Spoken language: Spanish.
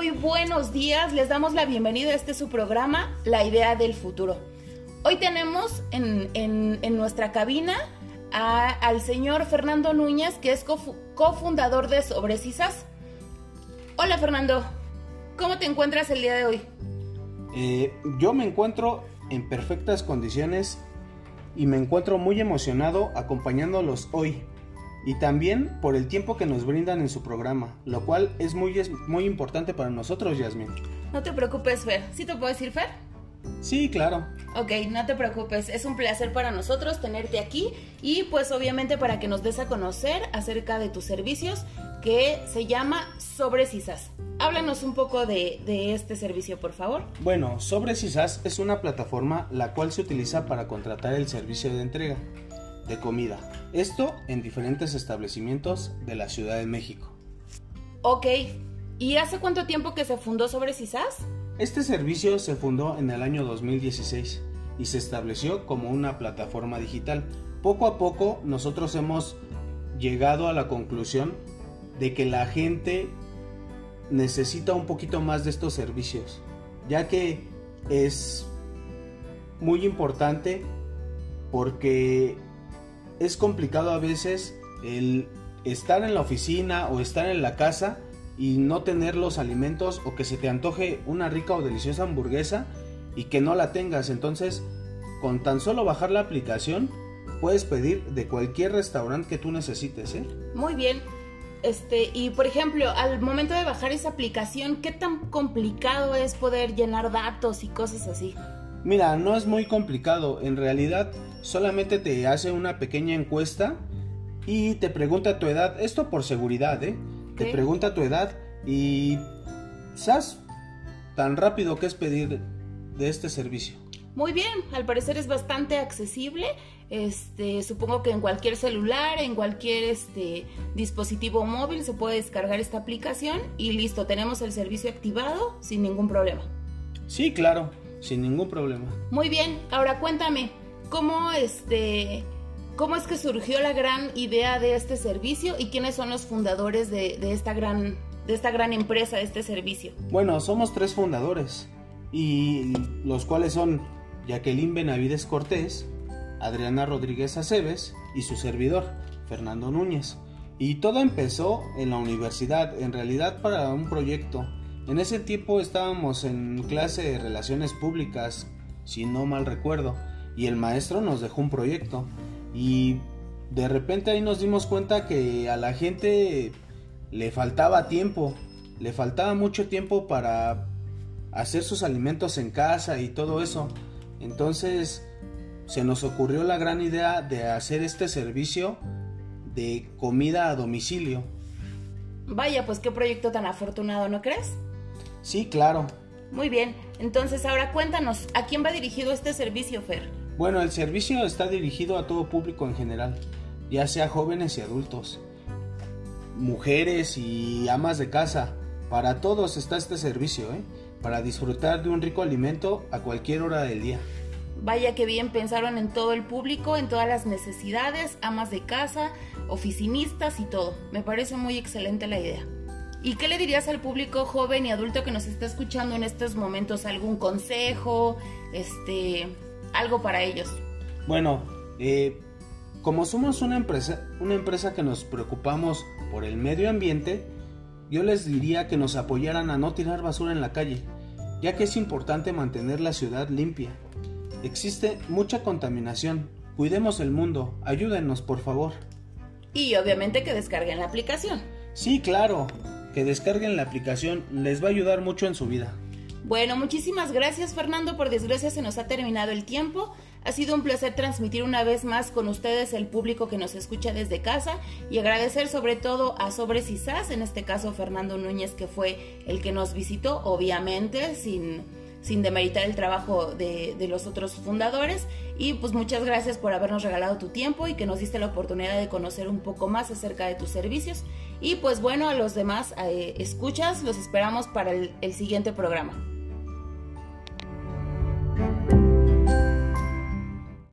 muy buenos días. Les damos la bienvenida a este su programa, La Idea del Futuro. Hoy tenemos en, nuestra cabina al señor Fernando Núñez, que es cofundador de Sobrecisas. Hola Fernando, ¿cómo te encuentras el día de hoy? Eh, yo me encuentro en perfectas condiciones y me encuentro muy emocionado acompañándolos hoy y también por el tiempo que nos brindan en su programa, lo cual es muy, es muy importante para nosotros, Yasmin. No te preocupes, Fer. ¿Sí te puedo decir, Fer? Sí, claro. Ok, no te preocupes, es un placer para nosotros tenerte aquí y pues obviamente para que nos des a conocer acerca de tus servicios que se llama Sobrecisas. Háblanos un poco de, de, este servicio, por favor. Bueno, Sobrecisas es una plataforma la cual se utiliza para contratar el servicio de entrega de comida. Esto en diferentes establecimientos de la Ciudad de México. Ok, ¿y hace cuánto tiempo que se fundó Sobrecisas? Este servicio se fundó en el año 2016 y se estableció como una plataforma digital. Poco a poco nosotros hemos llegado a la conclusión de que la gente necesita un poquito más de estos servicios, ya que es muy importante porque es complicado a veces el estar en la oficina o estar en la casa y no tener los alimentos o que se te antoje una rica o deliciosa hamburguesa y que no la tengas. Entonces, con tan solo bajar la aplicación, puedes pedir de cualquier restaurante que tú necesites. ¿eh? Muy bien. Este, y por ejemplo, al momento de bajar esa aplicación, ¿qué tan complicado es poder llenar datos y cosas así? Mira, no es muy complicado. En realidad, solamente te hace una pequeña encuesta y te pregunta tu edad. Esto por seguridad, ¿eh? te pregunta tu edad y ¿sabes? Tan rápido que es pedir de este servicio. Muy bien, al parecer es bastante accesible. Este, supongo que en cualquier celular, en cualquier este, dispositivo móvil se puede descargar esta aplicación y listo, tenemos el servicio activado sin ningún problema. Sí, claro, sin ningún problema. Muy bien, ahora cuéntame, ¿cómo este ¿Cómo es que surgió la gran idea de este servicio y quiénes son los fundadores de, esta, gran, de esta gran empresa, de este servicio? Bueno, somos tres fundadores y los cuales son Jacqueline Benavides Cortés, Adriana Rodríguez Aceves y su servidor, Fernando Núñez. Y todo empezó en la universidad, en realidad para un proyecto. En ese tiempo estábamos en clase de relaciones públicas, si no mal recuerdo, y el maestro nos dejó un proyecto. Y de repente ahí nos dimos cuenta que a la gente le faltaba tiempo, le faltaba mucho tiempo para hacer sus alimentos en casa y todo eso. Entonces se nos ocurrió la gran idea de hacer este servicio de comida a domicilio. Vaya, pues qué proyecto tan afortunado, ¿no crees? Sí, claro. Muy bien, entonces ahora cuéntanos, ¿a quién va dirigido este servicio, Fer? Bueno, el servicio está dirigido a todo público en general, ya sea jóvenes y adultos, mujeres y amas de casa. Para todos está este servicio, ¿eh? para disfrutar de un rico alimento a cualquier hora del día. Vaya que bien pensaron en todo el público, en todas las necesidades, amas de casa, oficinistas y todo. Me parece muy excelente la idea. ¿Y qué le dirías al público joven y adulto que nos está escuchando en estos momentos? ¿Algún consejo? Este, algo para ellos. Bueno, eh, como somos una empresa, una empresa que nos preocupamos por el medio ambiente, yo les diría que nos apoyaran a no tirar basura en la calle, ya que es importante mantener la ciudad limpia. Existe mucha contaminación. Cuidemos el mundo. Ayúdenos, por favor. Y obviamente que descarguen la aplicación. Sí, claro. Que descarguen la aplicación les va a ayudar mucho en su vida. Bueno, muchísimas gracias Fernando, por desgracia se nos ha terminado el tiempo. Ha sido un placer transmitir una vez más con ustedes el público que nos escucha desde casa y agradecer sobre todo a Sobres en este caso Fernando Núñez que fue el que nos visitó, obviamente sin, sin demeritar el trabajo de, los otros fundadores. Y pues muchas gracias por habernos regalado tu tiempo y que nos diste la oportunidad de conocer un poco más acerca de tus servicios. Y pues bueno, a los demás eh, escuchas, los esperamos para el siguiente programa.